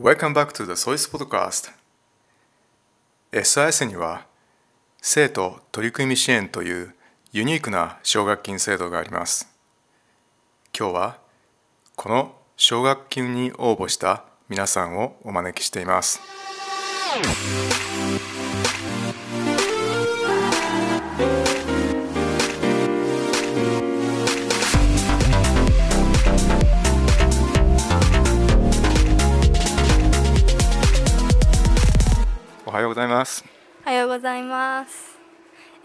Welcome back to the Sois Podcast. SIS には生徒取り組み支援というユニークな奨学金制度があります。今日はこの奨学金に応募した皆さんをお招きしています。おはようございますおはようございます。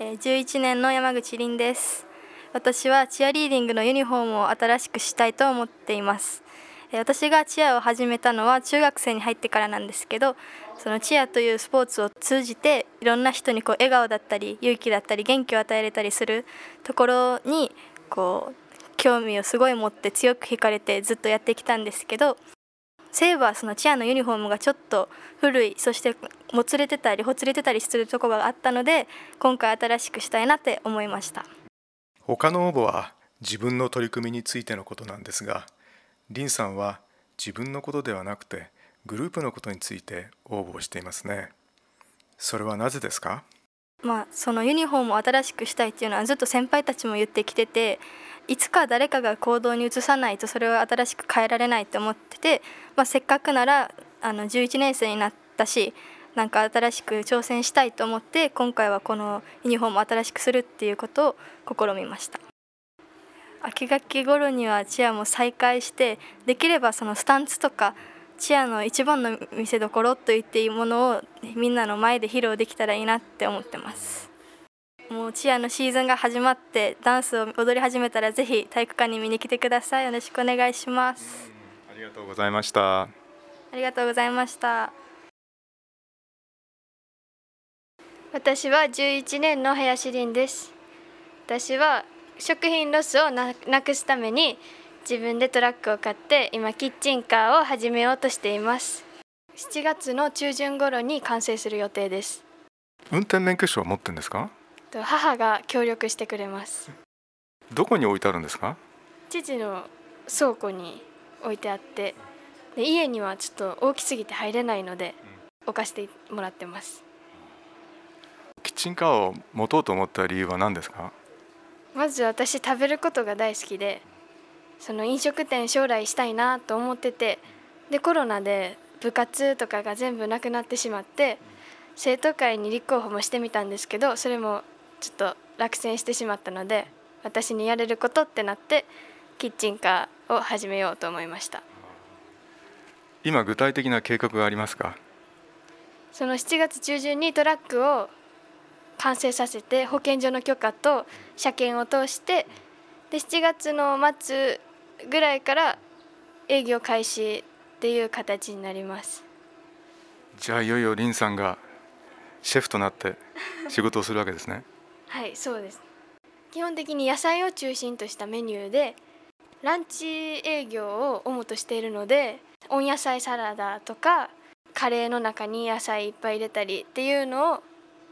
えー11年の山口凛です。私はチアリーディングのユニフォームを新しくしたいと思っています。えー私がチアを始めたのは中学生に入ってからなんですけど、そのチアというスポーツを通じていろんな人にこう笑顔だったり勇気だったり元気を与えれたりするところにこう興味をすごい持って強く惹かれてずっとやってきたんですけど、セーバーそのチアのユニフォームがちょっと古いそしてもつれてたりほつれてたりするところがあったので今回新しくしたいなって思いました。他の応募は自分の取り組みについてのことなんですがリンさんは自分のことではなくてグループのことについて応募していますね。それはなぜですか？まあそのユニフォームを新しくしたいっていうのはずっと先輩たちも言ってきてていつか誰かが行動に移さないとそれを新しく変えられないと思ってて、まあ、せっかくならあの11年生になったしなんか新しく挑戦したいと思って今回はこのユニフォームを新しくするっていうことを試みました。秋学期頃にはチアも再開してできればそのスタンツとかチアの一番の見せどころと言っていいものをみんなの前で披露できたらいいなって思ってます。もうチアのシーズンが始まってダンスを踊り始めたらぜひ体育館に見に来てください。よろしくお願いします。ありがとうございました。ありがとうございました。私は11年の林凛です。私は食品ロスをななくすために自分でトラックを買って今キッチンカーを始めようとしています。7月の中旬頃に完成する予定です。運転免許証は持ってるんですか？と母が協力してくれます。どこに置いてあるんですか？父の倉庫に置いてあってで家にはちょっと大きすぎて入れないので置かせてもらってます。キッチンカーを持とうと思った理由は何ですか？まず私食べることが大好きでその飲食店将来したいなと思っててでコロナで部活とかが全部なくなってしまって生徒会に立候補もしてみたんですけどそれもちょっと落選してしまったので私にやれることってなってキッチンカーを始めようと思いました。今具体的な計画がありますか？その7月中旬にトラックを完成させて保健所の許可と車検を通してで7月の末ぐらいから営業開始っていう形になります。じゃあいよいよリンさんがシェフとなって仕事をするわけですねはいそうです。基本的に野菜を中心としたメニューでランチ営業を主としているので温野菜サラダとかカレーの中に野菜いっぱい入れたりっていうのを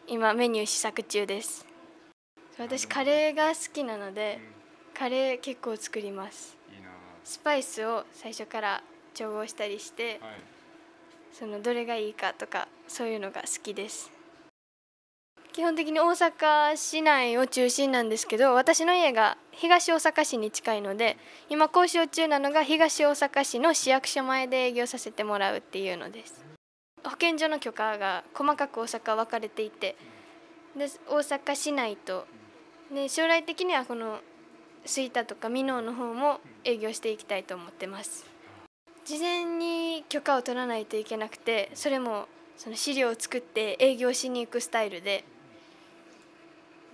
今メニュー試作中です。私カレーが好きなのでカレー結構作ります。スパイスを最初から調合したりしてはい。そのどれがいいかとかそういうのが好きです基本的に大阪市内を中心なんですけど私の家が東大阪市に近いので今交渉中なのが東大阪市の市役所前で営業させてもらうっていうのです。保健所の許可が細かく大阪分かれていてで大阪市内とで将来的にはこの吹田とか箕面の方も営業していきたいと思ってます。事前に許可を取らないといけなくてそれもその資料を作って営業しに行くスタイルで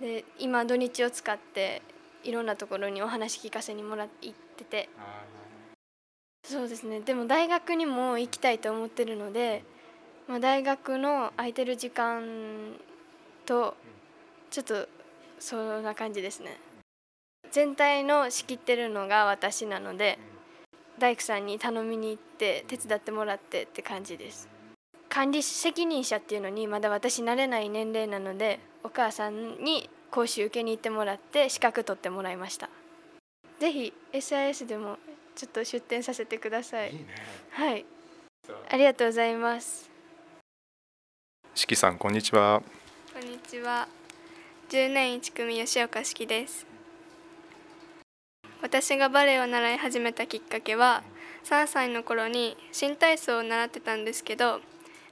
で今土日を使っていろんなところにお話聞かせにもらって行ってて。そうですね。でも大学にも行きたいと思ってるので、まあ、大学の空いてる時間とちょっとそんな感じですね。全体の仕切ってるのが私なので大工さんに頼みに行って手伝ってもらってって感じです。管理責任者っていうのにまだ私慣れない年齢なのでお母さんに講習受けに行ってもらって資格取ってもらいました。ぜひ SIS でもちょっと出展させてください。ね。はい。あ。りがとうございます。しきさんこんにちは。こんにちは。10年1組吉岡式です。私がバレエを習い始めたきっかけは3歳の頃に新体操を習ってたんですけど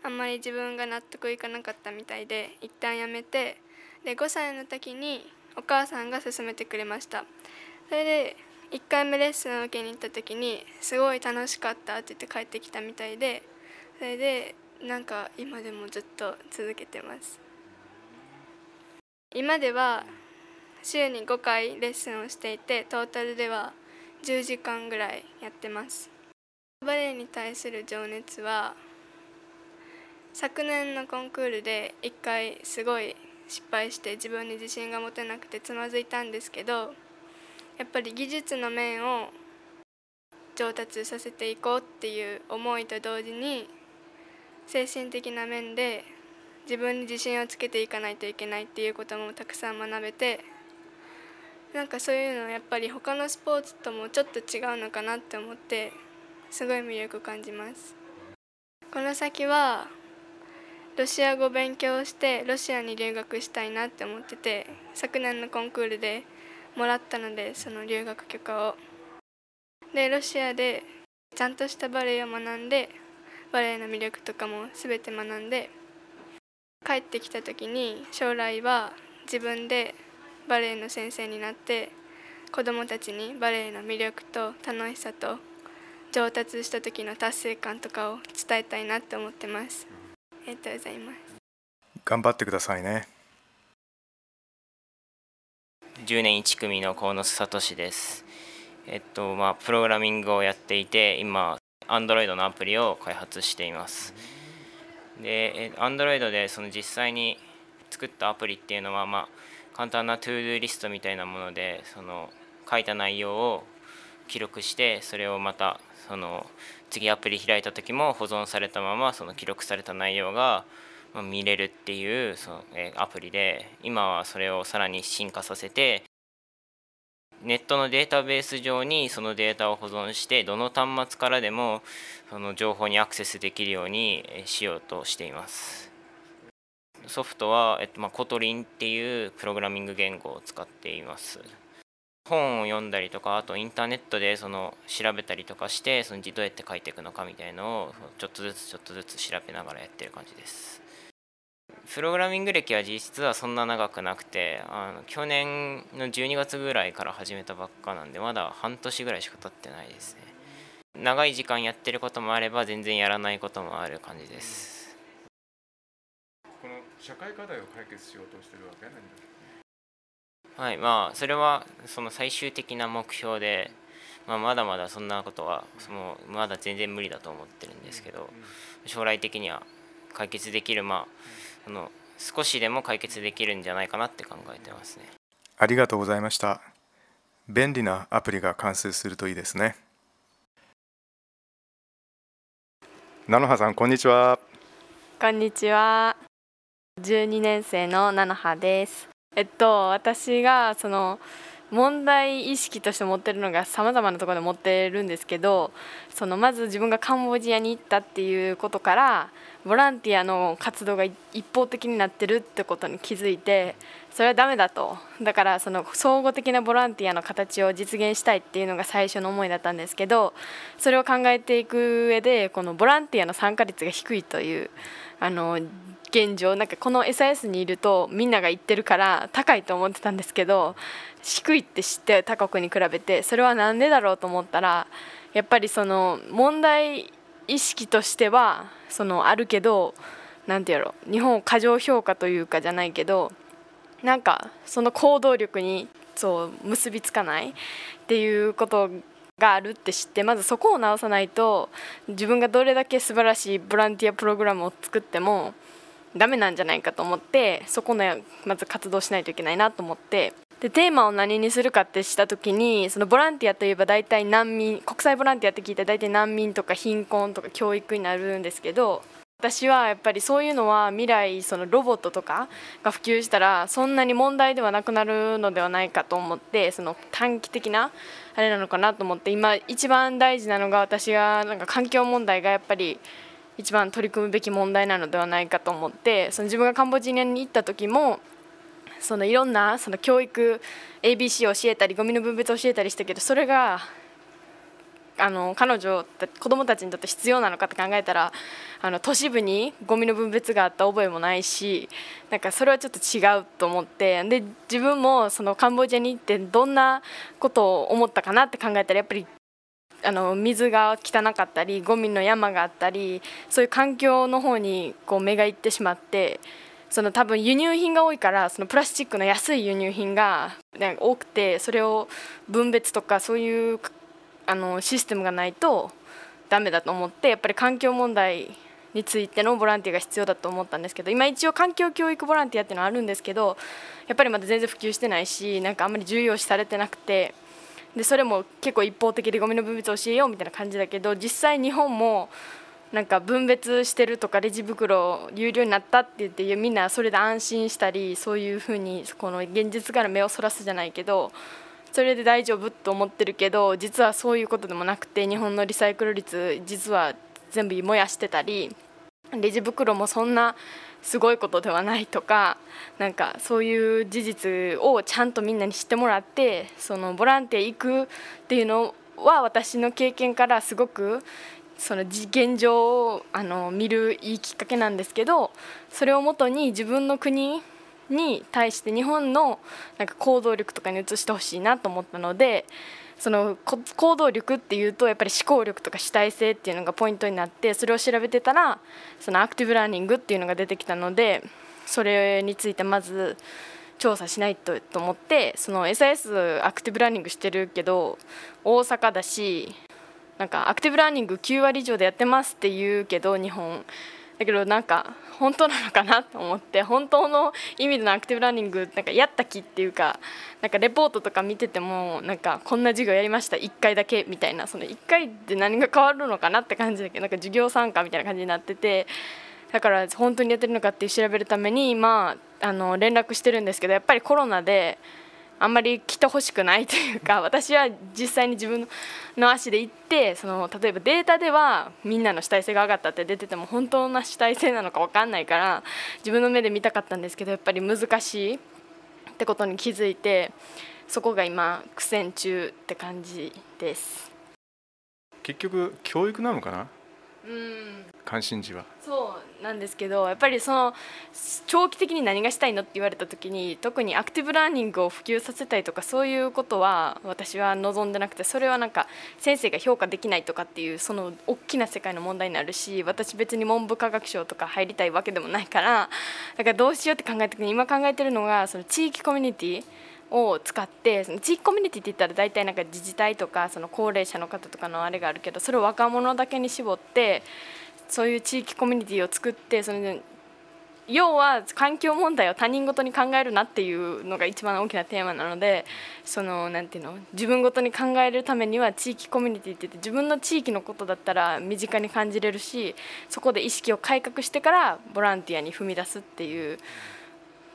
あんまり自分が納得いかなかったみたいで一旦やめてで5歳の時にお母さんが勧めてくれました。それで1回目レッスンを受けに行った時にすごい楽しかったって言って帰ってきたみたいでそれでなんか今でもずっと続けてます。今では週に5回レッスンをしていてトータルでは10時間ぐらいやってます。バレエに対する情熱は昨年のコンクールで1回すごい失敗して自分に自信が持てなくてつまずいたんですけどやっぱり技術の面を上達させていこうっていう思いと同時に精神的な面で自分に自信をつけていかないといけないっていうこともたくさん学べてなんかそういうのやっぱり他のスポーツともちょっと違うのかなって思ってすごい魅力を感じます。この先はロシア語勉強してロシアに留学したいなって思ってて昨年のコンクールでもらったのでその留学許可を。でロシアでちゃんとしたバレエを学んでバレエの魅力とかも全て学んで帰ってきた時に将来は自分でバレエの先生になって子どもたちにバレエの魅力と楽しさと上達した時の達成感とかを伝えたいなって思ってます。ありがとうございます。頑張ってくださいね。10年1組の河野聡です。えっとまあプログラミングをやっていて今 Android のアプリを開発しています。で Android でその実際に作ったアプリっていうのはまあ簡単な to do リストみたいなものでその書いた内容を記録してそれをまたその次アプリ開いた時も保存されたままその記録された内容が見れるっていうそのアプリで今はそれをさらに進化させてネットのデータベース上にそのデータを保存してどの端末からでもその情報にアクセスできるようにしようとしています。ソフトは、えっとまあ、 Kotlin っていうプログラミング言語を使っています。本を読んだりとかあとインターネットでその調べたりとかしてそのどうやって書いていくのかみたいのをちょっとずつちょっとずつ調べながらやってる感じです。プログラミング歴は実質はそんな長くなくてあの去年の12月ぐらいから始めたばっかなんでまだ半年ぐらいしか経ってないですね。長い時間やってることもあれば全然やらないこともある感じです。この社会課題を解決しようとしてるわけなんだ？はいまあそれはその最終的な目標で、まあ、まだまだそんなことはもうまだ全然無理だと思ってるんですけど将来的には解決できるまあその少しでも解決できるんじゃないかなって考えてますね。ありがとうございました。便利なアプリが完成するといいですね。菜の葉さんこんにちは。こんにちは。12年生の菜の葉ですえっと私がその問題意識として持ってるのがさまざまなところで持ってるんですけどそのまず自分がカンボジアに行ったっていうことからボランティアの活動が一方的になってるってことに気づいてそれはダメだと。だからその総合的なボランティアの形を実現したいっていうのが最初の思いだったんですけどそれを考えていく上でこのボランティアの参加率が低いというあの現状なんかこの SAS にいるとみんなが言ってるから高いと思ってたんですけど低いって知って他国に比べてそれは何でだろうと思ったらやっぱりその問題意識としてはそのあるけど何て言うやろ日本を過剰評価というかじゃないけどなんかその行動力にそう結びつかないっていうことがあるって知ってまずそこを直さないと自分がどれだけ素晴らしいボランティアプログラムを作ってもダメなんじゃないかと思ってそこのまず活動しないといけないなと思って。でテーマを何にするかってした時にそのボランティアといえば大体難民国際ボランティアって聞いたら大体難民とか貧困とか教育になるんですけど私はやっぱりそういうのは未来そのロボットとかが普及したらそんなに問題ではなくなるのではないかと思ってその短期的なあれなのかなと思って今一番大事なのが私がなんか環境問題がやっぱり一番取り組むべき問題なのではないかと思ってその自分がカンボジアに行った時もそのいろんなその教育 ABC を教えたりゴミの分別を教えたりしたけどそれがあの彼女子供たちにとって必要なのかって考えたらあの都市部にゴミの分別があった覚えもないしなんかそれはちょっと違うと思ってで自分もそのカンボジアに行ってどんなことを思ったかなって考えたらやっぱりあの水が汚かったりゴミの山があったりそういう環境の方にこう目がいってしまってその多分輸入品が多いからそのプラスチックの安い輸入品がね多くてそれを分別とかそういうあのシステムがないとダメだと思ってやっぱり環境問題についてのボランティアが必要だと思ったんですけど今一応環境教育ボランティアっていうのはあるんですけどやっぱりまだ全然普及してないしなんかあんまり重要視されてなくてでそれも結構一方的でゴミの分別を教えようみたいな感じだけど実際日本もなんか分別してるとかレジ袋有料になったって言ってみんなそれで安心したりそういうふうにこの現実から目をそらすじゃないけどそれで大丈夫と思ってるけど実はそういうことでもなくて日本のリサイクル率実は全部燃やしてたりレジ袋もそんなすごいことではないとかなんかそういう事実をちゃんとみんなに知ってもらってそのボランティア行くっていうのは私の経験からすごくその現状をあの見るいいきっかけなんですけどそれをもとに自分の国に対して日本のなんか行動力とかに移してほしいなと思ったのでその行動力っていうとやっぱり思考力とか主体性っていうのがポイントになってそれを調べてたらそのアクティブラーニングっていうのが出てきたのでそれについてまず調査しないとと思ってその SAS アクティブラーニングしてるけど大阪だしなんかアクティブラーニング9割以上でやってますって言うけど日本。だけどなんか本当なのかなと思って本当の意味でのアクティブラーニングなんかやった気っていうかなんかレポートとか見ててもなんかこんな授業やりました1回だけみたいなその1回で何が変わるのかなって感じだけどなんか授業参加みたいな感じになっててだから本当にやってるのかって調べるために今あの連絡してるんですけどやっぱりコロナで。あんまり来てほしくないというか 私は実際に自分の足で行ってその例えばデータではみんなの主体性が上がったって出てても本当の主体性なのか分かんないから自分の目で見たかったんですけどやっぱり難しいってことに気づいてそこが今苦戦中って感じです。結局教育なのかな？うん関心事は。そうなんですけどやっぱりその長期的に何がしたいのって言われた時に特にアクティブラーニングを普及させたいとかそういうことは私は望んでなくてそれはなんか先生が評価できないとかっていうその大きな世界の問題になるし私別に文部科学省とか入りたいわけでもないからだからどうしようって考えた時に今考えてるのがその地域コミュニティを使ってその地域コミュニティって言ったら大体なんか自治体とかその高齢者の方とかのあれがあるけどそれを若者だけに絞ってそういう地域コミュニティを作ってその要は環境問題を他人ごとに考えるなっていうのが一番大きなテーマなのでそのなんていうの自分ごとに考えるためには地域コミュニティって言って自分の地域のことだったら身近に感じれるしそこで意識を改革してからボランティアに踏み出すっていう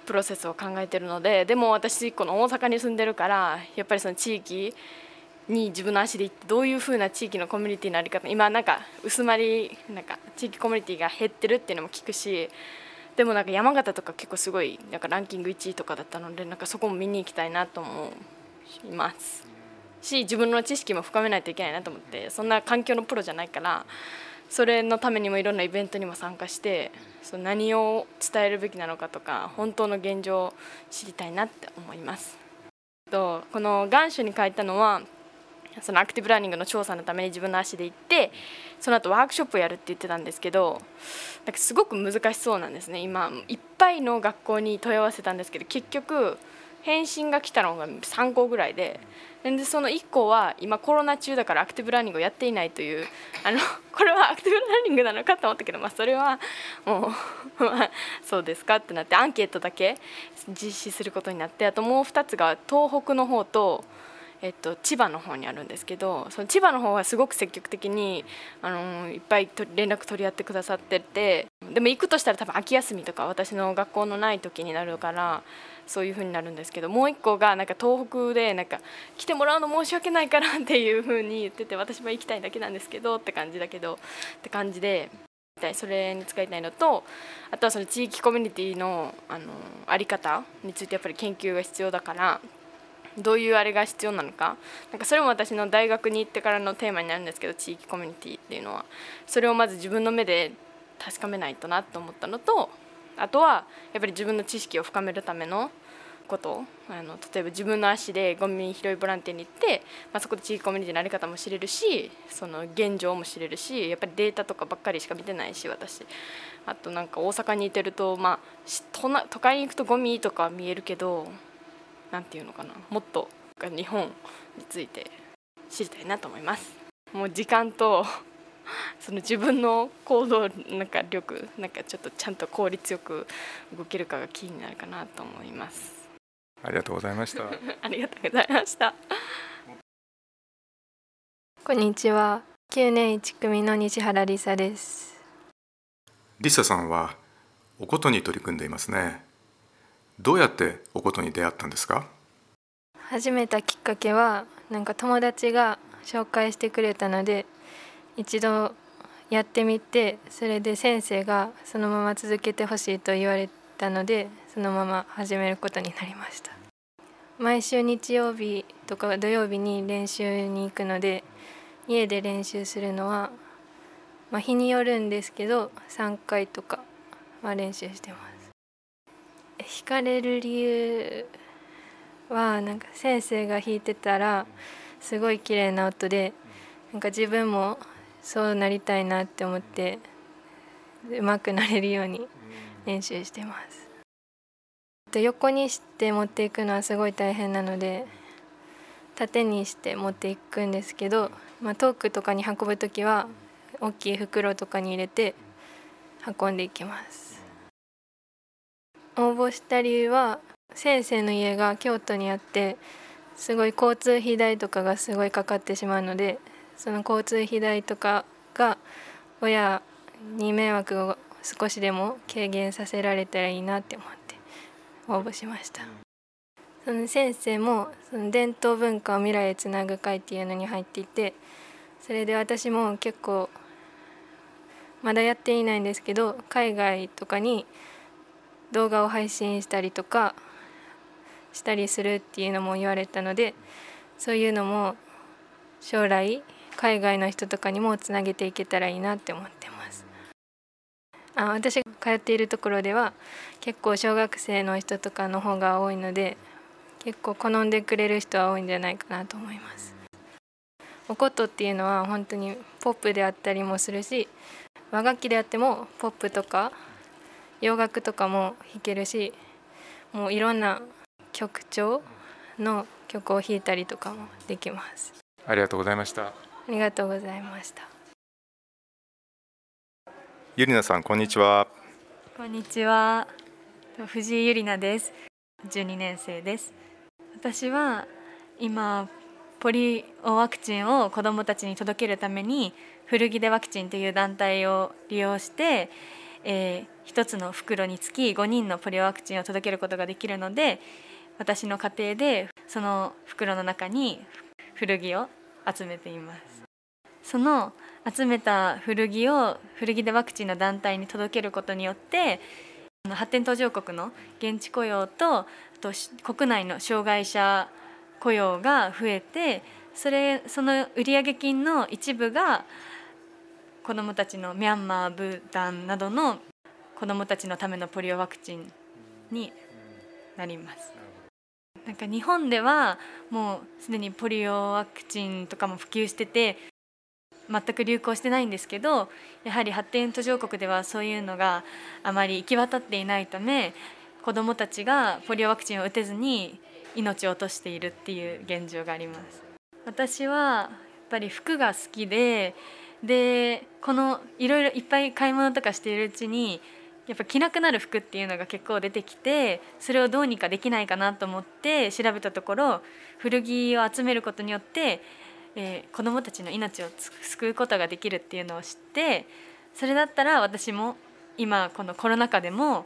プロセスを考えてるのででも私この大阪に住んでるからやっぱりその地域に自分の足で行ってどういうふうな地域のコミュニティの在り方今なんか薄まりなんか地域コミュニティが減ってるっていうのも聞くしでもなんか山形とか結構すごいなんかランキング1位とかだったのでなんかそこも見に行きたいなと思います。し自分の知識も深めないといけないなと思ってそんな環境のプロじゃないからそれのためにもいろんなイベントにも参加してその何を伝えるべきなのかとか本当の現状を知りたいなって思います。とこの願書に書いたのはそのアクティブラーニングの調査のために自分の足で行ってその後ワークショップをやるって言ってたんですけどなんかすごく難しそうなんですね今いっぱいの学校に問い合わせたんですけど結局返信が来たのが3校ぐらいででその1校は今コロナ中だからアクティブラーニングをやっていないというあのこれはアクティブラーニングなのかと思ったけど、まあ、それはもう、そうですかってなってアンケートだけ実施することになってあともう2つが東北の方と。えっと、千葉の方にあるんですけどその千葉の方はすごく積極的にあのいっぱい連絡取り合ってくださっててでも行くとしたら多分秋休みとか私の学校のない時になるからそういう風になるんですけどもう一個がなんか東北でなんか来てもらうの申し訳ないから っていう風に言ってて私も行きたいだけなんですけどって感じだけどって感じでそれに使いたいのとあとはその地域コミュニティのあのあり方についてやっぱり研究が必要だからどういうあれが必要なのか。なんかそれも私の大学に行ってからのテーマになるんですけど地域コミュニティっていうのは。それをまず自分の目で確かめないとなと思ったのとあとはやっぱり自分の知識を深めるためのこと。あの例えば自分の足でゴミ拾いボランティアに行って、まあ、そこで地域コミュニティの在り方も知れるしその現状も知れるしやっぱりデータとかばっかりしか見てないし私。あとなんか大阪にいてると、まあ、都都会に行くとゴミとか見えるけど何て言うのかなもっと日本について知りたいなと思います。もう時間と その自分の行動なんか力なんかちょっとちゃんと効率よく動けるかがキーになるかなと思います。ありがとうございました。ありがとうございました。こんにちは。9年1組の西原梨沙です。梨沙さんはおことに取り組んでいますね。どうやっておことに出会ったんですか？始めたきっかけはなんか友達が紹介してくれたので一度やってみてそれで先生がそのまま続けてほしいと言われたのでそのまま始めることになりました。毎週日曜日とか土曜日に練習に行くので家で練習するのは、まあ、日によるんですけど3回とかは練習してます。弾かれる理由はなんか先生が弾いてたらすごい綺麗な音でなんか自分もそうなりたいなって思って上手くなれるように練習してます。横にして持っていくのはすごい大変なので縦にして持っていくんですけど、まあ、遠くとかに運ぶ時は大きい袋とかに入れて運んでいきます応募した理由は先生の家が京都にあってすごい交通費代とかがすごいかかってしまうのでその交通費代とかが親に迷惑を少しでも軽減させられたらいいなって思って応募しました。その先生もその伝統文化を未来へつなぐ会っていうのに入っていてそれで私も結構まだやっていないんですけど海外とかに動画を配信したりとかしたりするっていうのも言われたのでそういうのも将来海外の人とかにもつなげていけたらいいなって思ってます。あ私が通っているところでは結構小学生の人とかの方が多いので結構好んでくれる人は多いんじゃないかなと思います。おことっていうのは本当にポップであったりもするし和楽器であってもポップとか洋楽とかも弾けるしもういろんな曲調の曲を弾いたりとかもできます。ありがとうございました。ありがとうございました。ゆりなさんこんにちは。こんにちは。藤井ゆりなです。12年生です。私は今ポリオワクチンを子どもたちに届けるために古着でワクチンという団体を利用して、えー、1つの袋につき5人のポリオワクチンを届けることができるので私の家庭でその袋の中に古着を集めています。その集めた古着を古着でワクチンの団体に届けることによって発展途上国の現地雇用とと国内の障害者雇用が増えてそれその売上金の一部が子どもたちのミャンマーブータンなどの子どもたちのためのポリオワクチンになります。なんか日本ではもうすでにポリオワクチンとかも普及してて全く流行してないんですけどやはり発展途上国ではそういうのがあまり行き渡っていないため子どもたちがポリオワクチンを打てずに命を落としているっていう現状があります私はやっぱり服が好きででこのいろいろいっぱい買い物とかしているうちにやっぱ着なくなる服っていうのが結構出てきてそれをどうにかできないかなと思って調べたところ古着を集めることによってえー、子どもたちの命を救うことができるっていうのを知ってそれだったら私も今このコロナ禍でも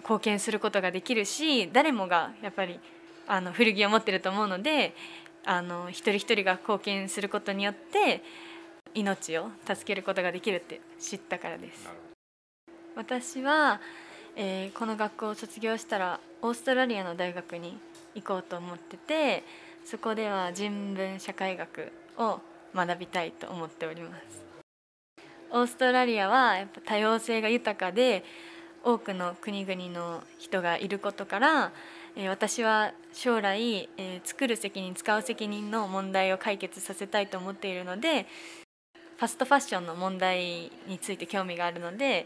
貢献することができるし誰もがやっぱりあの古着を持ってると思うのであの一人一人が貢献することによって命を助けることができるって知ったからです。私は、えー、この学校を卒業したらオーストラリアの大学に行こうと思っててそこでは人文社会学を学びたいと思っております。オーストラリアはやっぱ多様性が豊かで多くの国々の人がいることから、えー、私は将来、えー、作る責任使う責任の問題を解決させたいと思っているのでファストファッションの問題について興味があるので、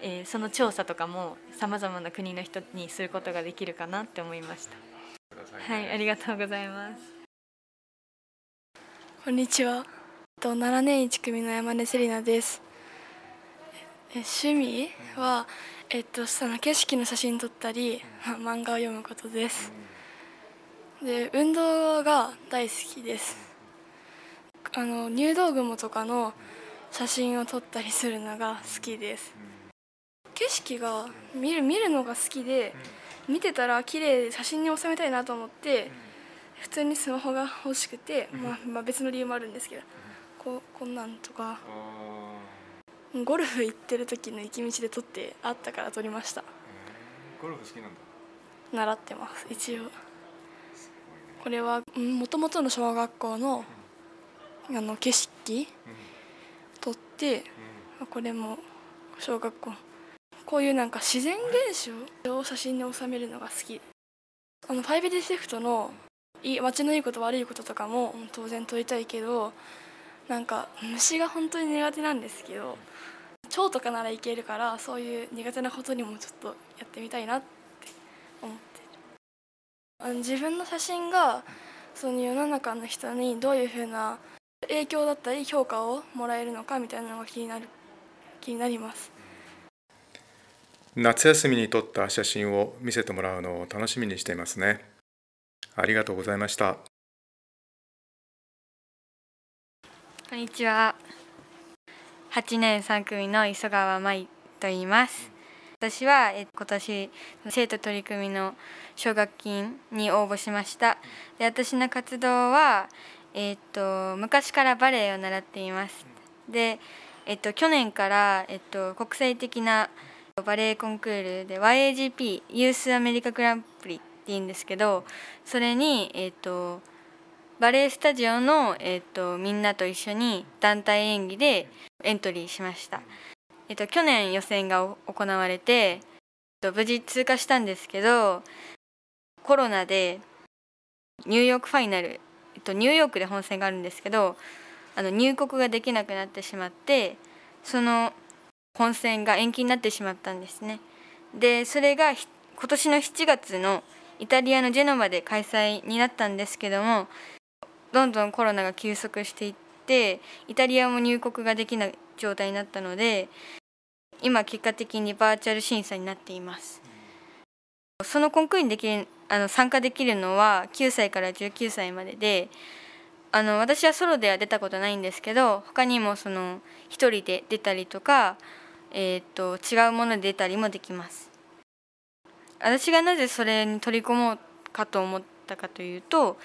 えー、その調査とかもさまざまな国の人にすることができるかなって思いました。はい、ありがとうございます。こんにちは。と7年1組の山根セリナです。趣味は、えっと、その景色の写真撮ったり漫画を読むことですで運動が大好きですあの入道雲とかの写真を撮ったりするのが好きです。景色が見る見るのが好きで見てたら綺麗で写真に収めたいなと思って普通にスマホが欲しくて、まあ、まあ別の理由もあるんですけどここんなんとかゴルフ行ってる時の行き道で撮ってあったから撮りました。ゴルフ好きなんだ。習ってます一応。これはもともとの小学校のあの景色撮ってこれも小学校。こういうなんか自然現象を写真に収めるのが好き。あの 5D シフトの街のいいこと悪いこととかも当然撮りたいけどなんか虫が本当に苦手なんですけど蝶とかならいけるからそういう苦手なことにもちょっとやってみたいなって思ってる。自分の写真がその世の中の人にどういうふうな影響だったり評価をもらえるのかみたいなのが気になる気になります。夏休みに撮った写真を見せてもらうのを楽しみにしていますね。ありがとうございました。こんにちは。8年3組の磯川舞と言います。私は今年生徒取り組みの奨学金に応募しました。で私の活動は、えーと、昔からバレエを習っています。で、えーと、去年から、えーと、国際的なバレエコンクールで YAGP Youth America Grand Prix っていうんですけどそれにえっ、とバレエスタジオの、えーと、みんなと一緒に団体演技でエントリーしました、えーと、去年予選が行われて、えーと、無事通過したんですけどコロナでニューヨークファイナル、えー、とニューヨークで本戦があるんですけどあの入国ができなくなってしまってその本戦が延期になってしまったんですね。でそれが今年の7月のイタリアのジェノバで開催になったんですけどもどんどんコロナが急速していってイタリアも入国ができない状態になったので今結果的にバーチャル審査になっています。そのコンクールにできあの参加できるのは9歳から19歳までであの私はソロでは出たことないんですけど他にもその1人で出たりとか、えーと、違うもので出たりもできます。私がなぜそれに取り込もうかと思ったかというと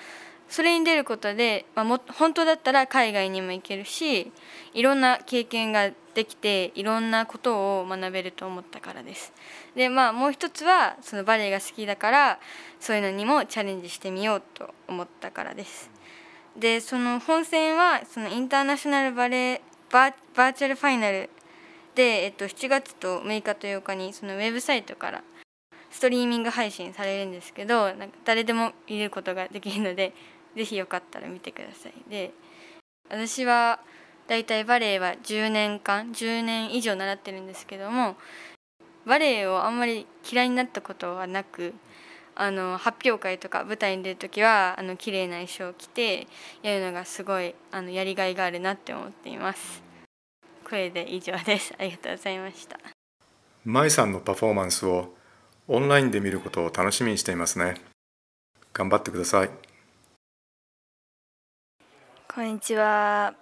それに出ることで、まあ、も本当だったら海外にも行けるしいろんな経験ができていろんなことを学べると思ったからです。でまあもう一つはそのバレエが好きだからそういうのにもチャレンジしてみようと思ったからです。でその本戦はそのインターナショナルバレエバーバーチャルファイナルで、えっと、7月と6日と8日にそのウェブサイトからストリーミング配信されるんですけどなんか誰でも見ることができるのでぜひよかったら見てください。で私はだいたいバレエは10年間10年以上習ってるんですけどもバレエをあんまり嫌いになったことはなくあの発表会とか舞台に出る時はあの綺麗な衣装を着てやるのがすごいあのやりがいがあるなって思っています。これで以上です。ありがとうございました。舞さんのパフォーマンスをオンラインで見ることを楽しみにしていますね。頑張ってください。こんにちは。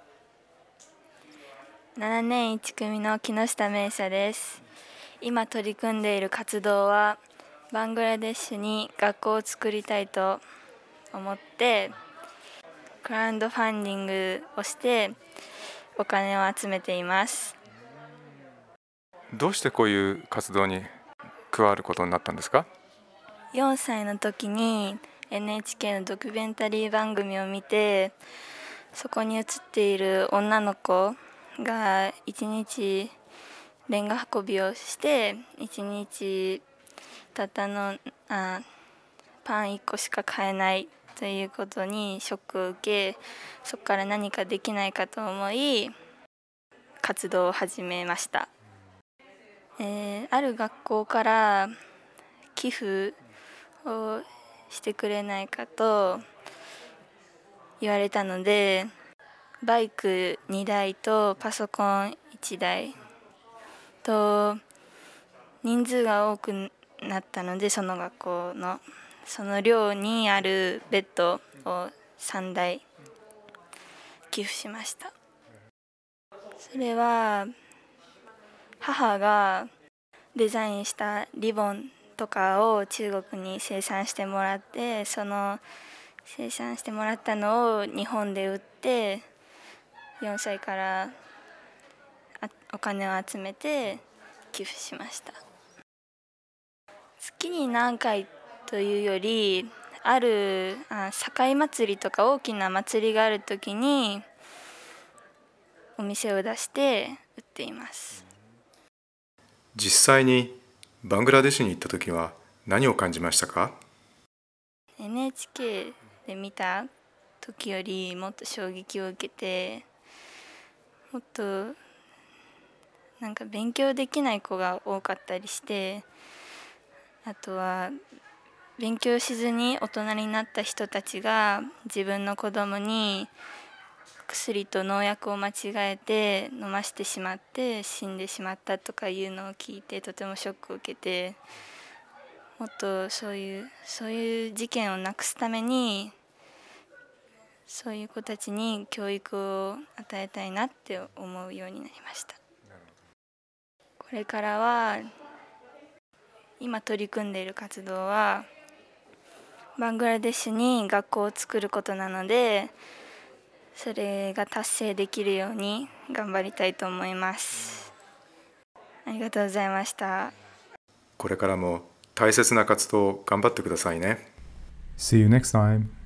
7年1組の木下芽衣です。今取り組んでいる活動はバングラデシュに学校を作りたいと思ってクラウドファンディングをしてお金を集めています。どうしてこういう活動に加わることになったんですか？4歳の時に NHK のドキュメンタリー番組を見てそこに映っている女の子が一日レンガ運びをして一日たったのあパン1個しか買えないということにショックを受けそこから何かできないかと思い活動を始めました、えー、ある学校から寄付をしてくれないかと言われたのでバイク2台とパソコン1台と人数が多くなったのでその学校の。その寮にあるベッドを3台寄付しました。それは母がデザインしたリボンとかを中国に生産してもらってその生産してもらったのを日本で売って4歳からお金を集めて寄付しました。月に何回というよりあるあ境祭りとか大きな祭りがある時にお店を出して売っています。実際にバングラデシュに行った時は何を感じましたか？NHK で見た時よりもっと衝撃を受けてもっとなんか勉強できない子が多かったりしてあとは勉強しずに大人になった人たちが自分の子供に薬と農薬を間違えて飲ましてしまって死んでしまったとかいうのを聞いてとてもショックを受けてもっとそういうそういう事件をなくすためにそういう子たちに教育を与えたいなって思うようになりました。これからは今取り組んでいる活動はバングラデシュに学校を作ることなのでそれが達成できるように頑張りたいと思います。ありがとうございました。これからも大切な活動頑張ってくださいね。See you next time.